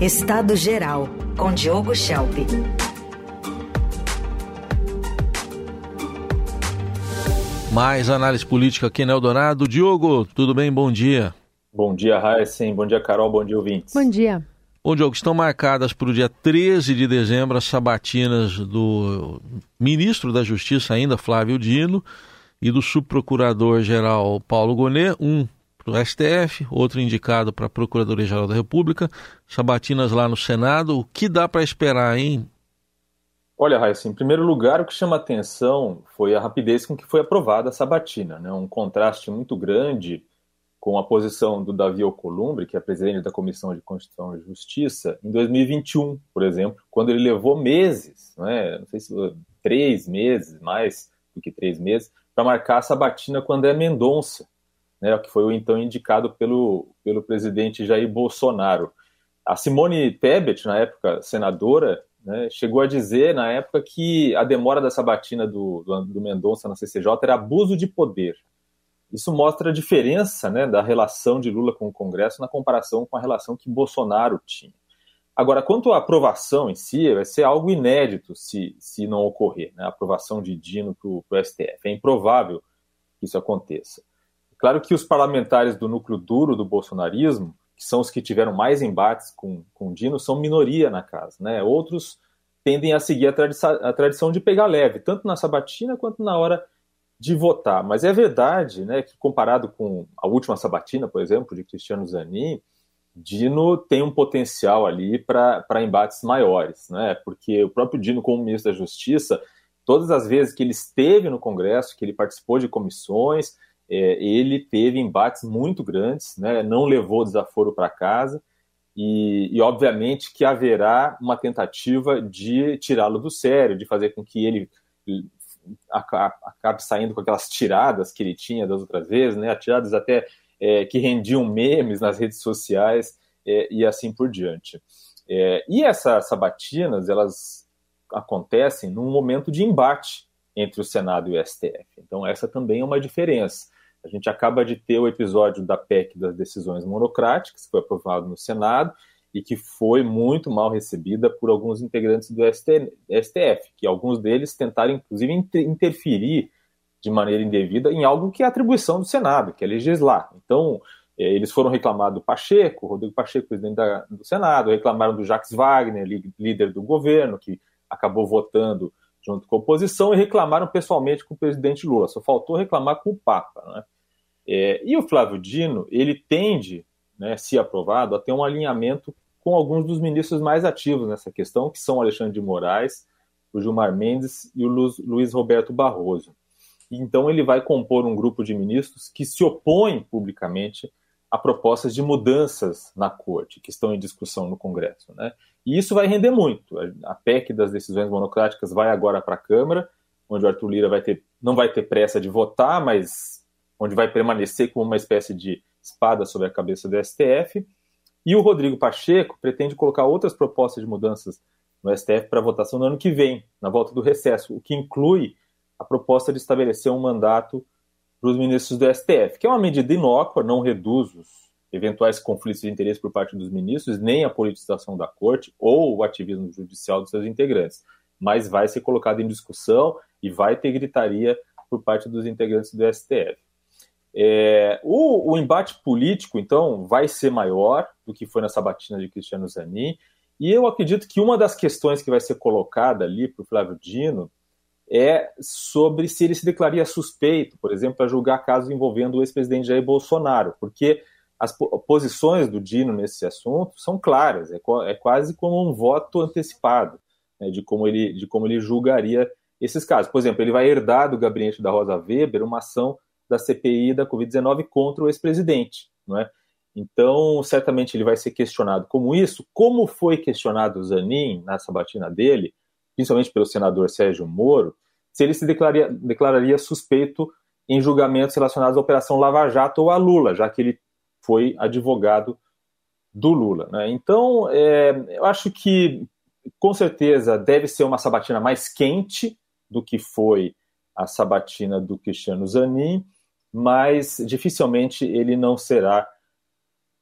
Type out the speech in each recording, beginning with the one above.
Estado Geral, com Diogo Schelp. Mais análise política aqui no Eldorado. Diogo, tudo bem? Bom dia. Bom dia, Raíssen. Bom dia, Carol. Bom dia, ouvintes. Bom dia. Bom, Diogo, estão marcadas para o dia 13 de dezembro as sabatinas do ministro da Justiça ainda, Flávio Dino, e do subprocurador-geral Paulo Gonet, um para o STF, outro indicado para a Procuradoria-Geral da República, sabatinas lá no Senado. O que dá para esperar, hein? Olha, Raíssa, em primeiro lugar, o que chama atenção foi a rapidez com que foi aprovada a sabatina, né? um contraste muito grande com a posição do Davi Alcolumbre, que é presidente da Comissão de Constituição e Justiça, em 2021, por exemplo, quando ele levou meses, não, é? não sei se três meses, mais do que três meses, para marcar a sabatina com André Mendonça, né, que foi o então indicado pelo, pelo presidente Jair Bolsonaro. A Simone Tebet, na época senadora, né, chegou a dizer na época que a demora da sabatina do, do, do Mendonça na CCJ era abuso de poder. Isso mostra a diferença né, da relação de Lula com o Congresso na comparação com a relação que Bolsonaro tinha. Agora, quanto à aprovação em si, vai ser algo inédito se, se não ocorrer, né, a aprovação de Dino para o STF. É improvável que isso aconteça. Claro que os parlamentares do núcleo duro do bolsonarismo, que são os que tiveram mais embates com, com Dino, são minoria na casa. Né? Outros tendem a seguir a, tradição, a tradição de pegar leve, tanto na sabatina quanto na hora de votar. Mas é verdade né, que, comparado com a última sabatina, por exemplo, de Cristiano Zanin, Dino tem um potencial ali para embates maiores, né? porque o próprio Dino, como ministro da Justiça, todas as vezes que ele esteve no Congresso, que ele participou de comissões, é, ele teve embates muito grandes, né? não levou desaforo para casa, e, e, obviamente que haverá uma tentativa de tirá-lo do sério, de fazer com que ele acabe saindo com aquelas tiradas que ele tinha das outras vezes, né? tiradas até é, que rendiam memes nas redes sociais é, e assim por diante. É, e essas sabatinas, elas acontecem num momento de embate entre o Senado e o STF. Então essa também é uma diferença. A gente acaba de ter o episódio da PEC das decisões monocráticas, que foi aprovado no Senado, e que foi muito mal recebida por alguns integrantes do STF, que alguns deles tentaram, inclusive, interferir de maneira indevida em algo que é atribuição do Senado, que é legislar. Então, é, eles foram reclamar do Pacheco, Rodrigo Pacheco, presidente do Senado, reclamaram do Jacques Wagner, líder do governo, que acabou votando junto com a oposição, e reclamaram pessoalmente com o presidente Lula. Só faltou reclamar com o Papa. Né? É, e o Flávio Dino, ele tende, né, se aprovado, a ter um alinhamento com alguns dos ministros mais ativos nessa questão, que são Alexandre de Moraes, o Gilmar Mendes e o Luiz Roberto Barroso. Então ele vai compor um grupo de ministros que se opõem publicamente a propostas de mudanças na corte que estão em discussão no Congresso, né? E isso vai render muito. A PEC das decisões monocráticas vai agora para a Câmara, onde o Arthur Lira vai ter, não vai ter pressa de votar, mas onde vai permanecer como uma espécie de espada sobre a cabeça do STF. E o Rodrigo Pacheco pretende colocar outras propostas de mudanças no STF para votação no ano que vem, na volta do recesso, o que inclui a proposta de estabelecer um mandato para os ministros do STF, que é uma medida inócua, não reduz os eventuais conflitos de interesse por parte dos ministros, nem a politização da corte ou o ativismo judicial dos seus integrantes, mas vai ser colocado em discussão e vai ter gritaria por parte dos integrantes do STF. É, o, o, embate político, então, vai ser maior do que foi na sabatina de Cristiano Zanin, e eu acredito que uma das questões que vai ser colocada ali para o Flávio Dino é sobre se ele se declararia suspeito, por exemplo, para julgar casos envolvendo o ex-presidente Jair Bolsonaro, porque as posições do Dino nesse assunto são claras, é, é quase como um voto antecipado né, de, como ele, de como ele julgaria esses casos. Por exemplo, ele vai herdar do gabinete da Rosa Weber uma ação da CPI da Covid-19 contra o ex-presidente, não é? Então, certamente ele vai ser questionado como isso, como foi questionado o Zanin na sabatina dele, principalmente pelo senador Sérgio Moro, se ele se declararia, declararia suspeito em julgamentos relacionados à Operação Lava Jato ou a Lula, já que ele foi advogado do Lula. Né? Então, é, eu acho que, com certeza, deve ser uma sabatina mais quente do que foi a sabatina do Cristiano Zanin, mas dificilmente ele não será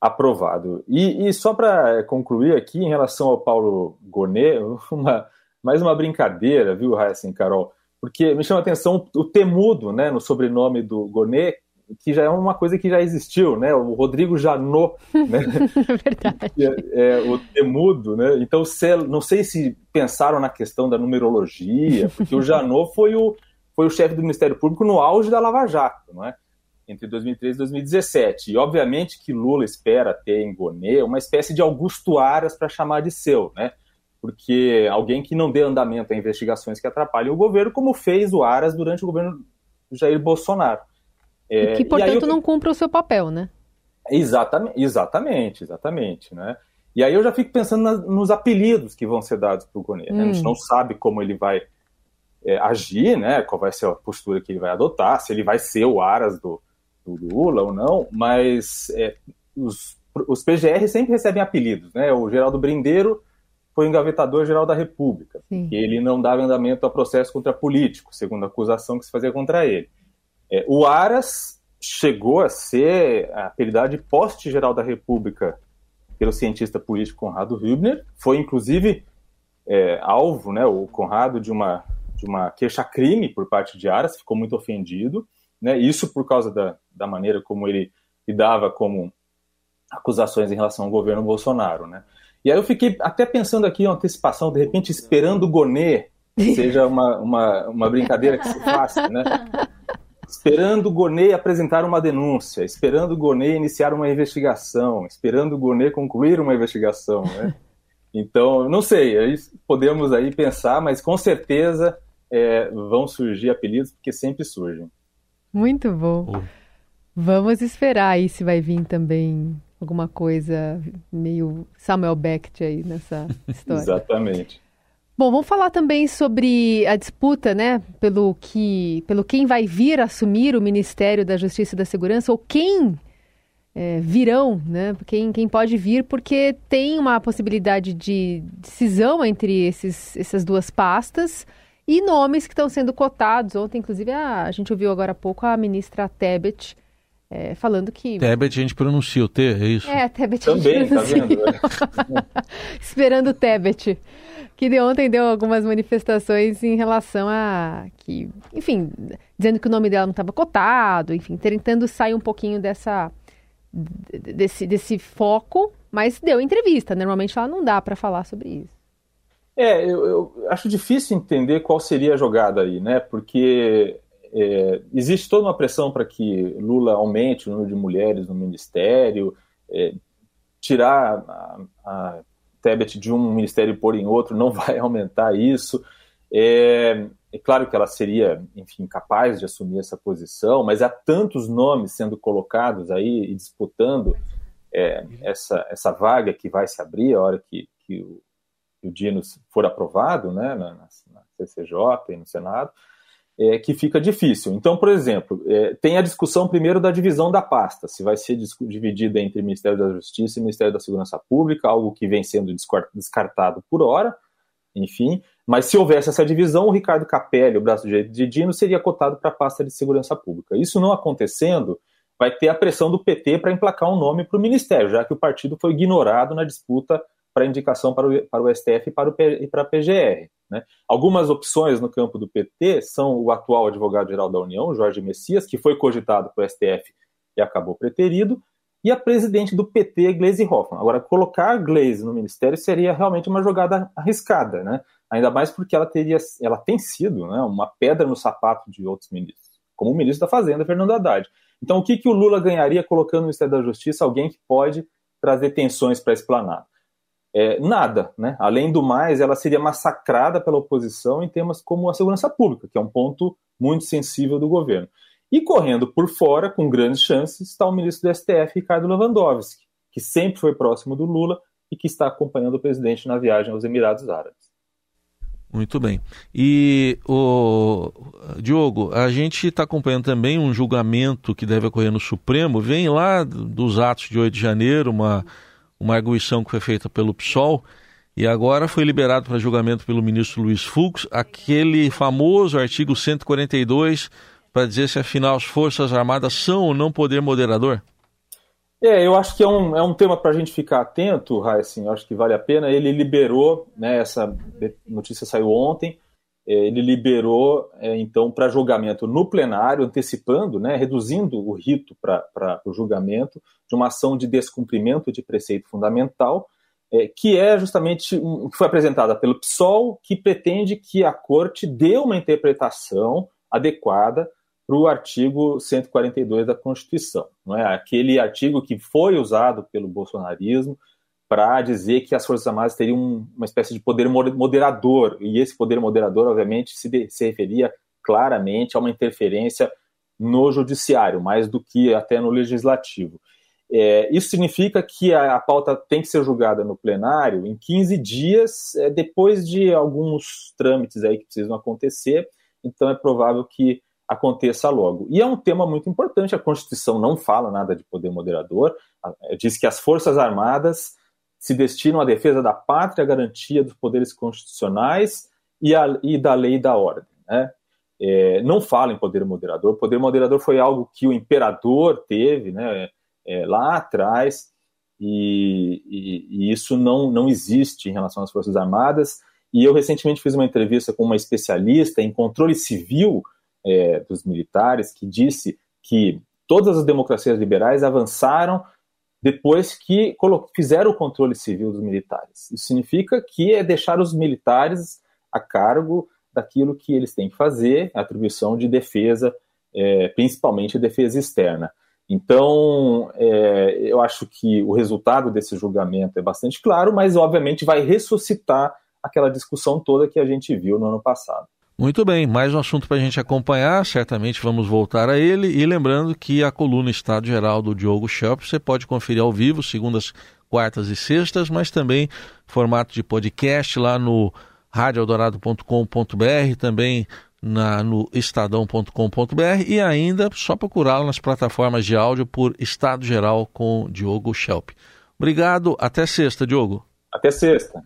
aprovado. E, e só para concluir aqui, em relação ao Paulo Gonet, uma, mais uma brincadeira, viu, Raíssa Carol? Porque me chama a atenção o temudo né, no sobrenome do Gonet, que já é uma coisa que já existiu, né? O Rodrigo Janot, né? Verdade. É, é, o temudo, né? Então, se, não sei se pensaram na questão da numerologia, porque o Janot foi o, foi o chefe do Ministério Público no auge da Lava Jato, não é? entre 2013 e 2017. E obviamente que Lula espera ter em Gonê uma espécie de Augusto Aras para chamar de seu, né? Porque alguém que não dê andamento a investigações que atrapalhem o governo, como fez o Aras durante o governo Jair Bolsonaro. É, e que, portanto, eu... não cumpre o seu papel, né? Exatamente, exatamente, exatamente, né? E aí eu já fico pensando na, nos apelidos que vão ser dados para o Gonê. Hum. Né? A gente hum. não sabe como ele vai é, agir, né? Qual vai ser a postura que ele vai adotar, se ele vai ser o Aras do, do Lula ou não, mas é, os, os PGR sempre recebem apelidos, né? O Geraldo Brindeiro foi o engavetador-geral da República, Sim. ele não dava andamento a processo contra político, segundo a acusação que se fazia contra ele. É, o Aras chegou a ser apelidado de poste-geral da República pelo cientista político Conrado Hübner, foi inclusive é, alvo, né, o Conrado, de uma, de uma queixa-crime por parte de Aras, ficou muito ofendido, né, isso por causa da, da maneira como ele lidava como acusações em relação ao governo Bolsonaro, né? E aí eu fiquei até pensando aqui uma antecipação, de repente esperando o Gonê seja uma, uma, uma brincadeira que se faça, né? Esperando o Gonê apresentar uma denúncia, esperando o Gonê iniciar uma investigação, esperando o Gonê concluir uma investigação, né? Então, não sei, aí podemos aí pensar, mas com certeza é, vão surgir apelidos, porque sempre surgem. Muito bom. Vamos esperar aí se vai vir também alguma coisa meio Samuel Beckett aí nessa história. Exatamente. Bom, vamos falar também sobre a disputa, né, pelo que, pelo quem vai vir assumir o Ministério da Justiça e da Segurança ou quem é, virão, né, quem, quem pode vir, porque tem uma possibilidade de decisão entre esses, essas duas pastas e nomes que estão sendo cotados. Ontem, inclusive, a, a gente ouviu agora há pouco a ministra Tebet é, falando que. Tebet a gente pronuncia o T, é isso? É, Tebet Também, tá vendo? Esperando o Tebet. Que de ontem deu algumas manifestações em relação a que, enfim, dizendo que o nome dela não estava cotado, enfim, tentando sair um pouquinho dessa desse, desse foco, mas deu entrevista. Normalmente ela não dá para falar sobre isso. É, eu, eu, acho difícil entender qual seria a jogada aí, né? Porque é, existe toda uma pressão para que Lula aumente o número de mulheres no ministério, é, tirar a, a Tebet de um ministério e pôr em outro não vai aumentar isso. É, é, claro que ela seria, enfim, capaz de assumir essa posição, mas há tantos nomes sendo colocados aí e disputando é, essa, essa vaga que vai se abrir a hora que, que o, o Dino for aprovado né, na, na CCJ e no Senado é, que fica difícil. Então, por exemplo, é, tem a discussão primeiro da divisão da pasta, se vai ser dividida entre Ministério da Justiça e Ministério da Segurança Pública, algo que vem sendo descartado por hora, enfim. Mas se houvesse essa divisão, o Ricardo Capelli, o braço direito de Dino, seria cotado para a pasta de Segurança Pública. Isso não acontecendo, vai ter a pressão do PT para emplacar um nome para o Ministério, já que o partido foi ignorado na disputa para indicação para o, para o STF e para, o, e para a PGR. Né? Algumas opções no campo do PT são o atual advogado-geral da União, Jorge Messias, que foi cogitado para o STF e acabou preterido, e a presidente do PT, Gleisi Hoffmann. Agora, colocar a Gleisi no ministério seria realmente uma jogada arriscada, né? ainda mais porque ela, teria, ela tem sido né, uma pedra no sapato de outros ministros, como o ministro da Fazenda, Fernando Haddad. Então, o que, que o Lula ganharia colocando no Ministério da Justiça alguém que pode trazer tensões para esse planado? É, nada. Né? Além do mais, ela seria massacrada pela oposição em temas como a segurança pública, que é um ponto muito sensível do governo. E correndo por fora, com grandes chances, está o ministro do STF, Ricardo Lewandowski, que sempre foi próximo do Lula e que está acompanhando o presidente na viagem aos Emirados Árabes. Muito bem. E, o Diogo, a gente está acompanhando também um julgamento que deve ocorrer no Supremo. Vem lá dos atos de 8 de janeiro, uma uma arguição que foi feita pelo PSOL e agora foi liberado para julgamento pelo ministro Luiz Fux aquele famoso artigo 142 para dizer se afinal as Forças Armadas são ou não poder moderador? É, eu acho que é um, é um tema para a gente ficar atento, Raíssen, acho que vale a pena. Ele liberou, né, essa notícia saiu ontem, ele liberou, é, então, para julgamento no plenário, antecipando, né, reduzindo o rito para o julgamento de uma ação de descumprimento de preceito fundamental, é, que é justamente o que foi apresentada pelo PSOL, que pretende que a corte dê uma interpretação adequada para o artigo 142 da Constituição, não é? Aquele artigo que foi usado pelo bolsonarismo para dizer que as Forças Armadas teriam uma espécie de poder moderador, e esse poder moderador, obviamente, se, de, se referia claramente a uma interferência no judiciário, mais do que até no legislativo. É, isso significa que a, a, pauta tem que ser julgada no plenário em 15 dias, é, depois de alguns trâmites aí que precisam acontecer, então é provável que aconteça logo. E é um tema muito importante, a Constituição não fala nada de poder moderador, diz que as Forças Armadas se destinam à defesa da pátria, à garantia dos poderes constitucionais e, a, e da lei e da ordem. Né? É, não fala em poder moderador, poder moderador foi algo que o imperador teve né, é, lá atrás, e, e, e isso não, não existe em relação às Forças Armadas. E eu recentemente fiz uma entrevista com uma especialista em controle civil é, dos militares, que disse que todas as democracias liberais avançaram depois que fizeram o controle civil dos militares. Isso significa que é deixar os militares a cargo daquilo que eles têm que fazer, a atribuição de defesa, é, principalmente defesa externa. Então, é, eu acho que o resultado desse julgamento é bastante claro, mas obviamente vai ressuscitar aquela discussão toda que a gente viu no ano passado. Muito bem, mais um assunto para a gente acompanhar, certamente vamos voltar a ele. E lembrando que a coluna Estado Geral do Diogo Schelp você pode conferir ao vivo, segundas, quartas e sextas, mas também formato de podcast lá no radioeldorado.com.br, também na, no estadão.com.br e ainda só procurá-lo nas plataformas de áudio por Estado Geral com Diogo Schelp. Obrigado, até sexta, Diogo. Até sexta.